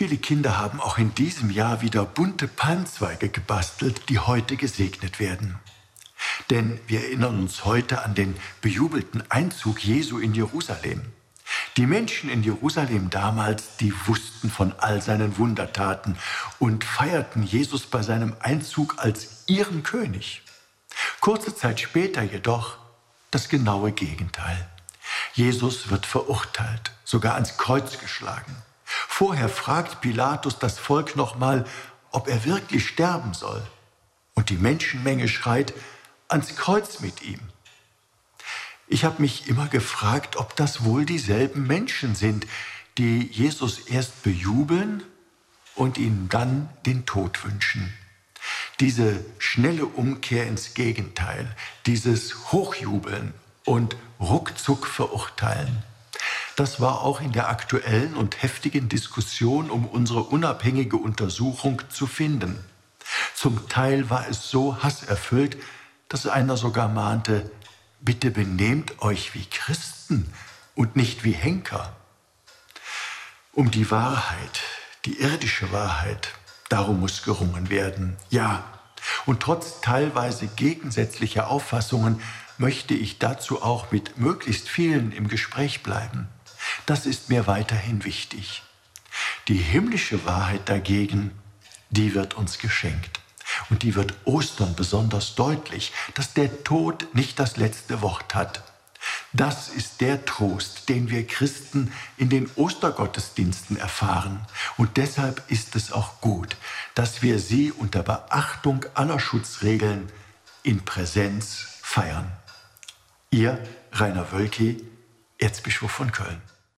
Viele Kinder haben auch in diesem Jahr wieder bunte Palmzweige gebastelt, die heute gesegnet werden. Denn wir erinnern uns heute an den bejubelten Einzug Jesu in Jerusalem. Die Menschen in Jerusalem damals, die wussten von all seinen Wundertaten und feierten Jesus bei seinem Einzug als ihren König. Kurze Zeit später jedoch das genaue Gegenteil. Jesus wird verurteilt, sogar ans Kreuz geschlagen. Vorher fragt Pilatus das Volk nochmal, ob er wirklich sterben soll. Und die Menschenmenge schreit, ans Kreuz mit ihm. Ich habe mich immer gefragt, ob das wohl dieselben Menschen sind, die Jesus erst bejubeln und ihm dann den Tod wünschen. Diese schnelle Umkehr ins Gegenteil, dieses Hochjubeln und ruckzuck verurteilen. Das war auch in der aktuellen und heftigen Diskussion um unsere unabhängige Untersuchung zu finden. Zum Teil war es so hasserfüllt, dass einer sogar mahnte, bitte benehmt euch wie Christen und nicht wie Henker. Um die Wahrheit, die irdische Wahrheit, darum muss gerungen werden. Ja, und trotz teilweise gegensätzlicher Auffassungen möchte ich dazu auch mit möglichst vielen im Gespräch bleiben. Das ist mir weiterhin wichtig. Die himmlische Wahrheit dagegen, die wird uns geschenkt. Und die wird Ostern besonders deutlich, dass der Tod nicht das letzte Wort hat. Das ist der Trost, den wir Christen in den Ostergottesdiensten erfahren. Und deshalb ist es auch gut, dass wir sie unter Beachtung aller Schutzregeln in Präsenz feiern. Ihr Rainer Wölki, Erzbischof von Köln.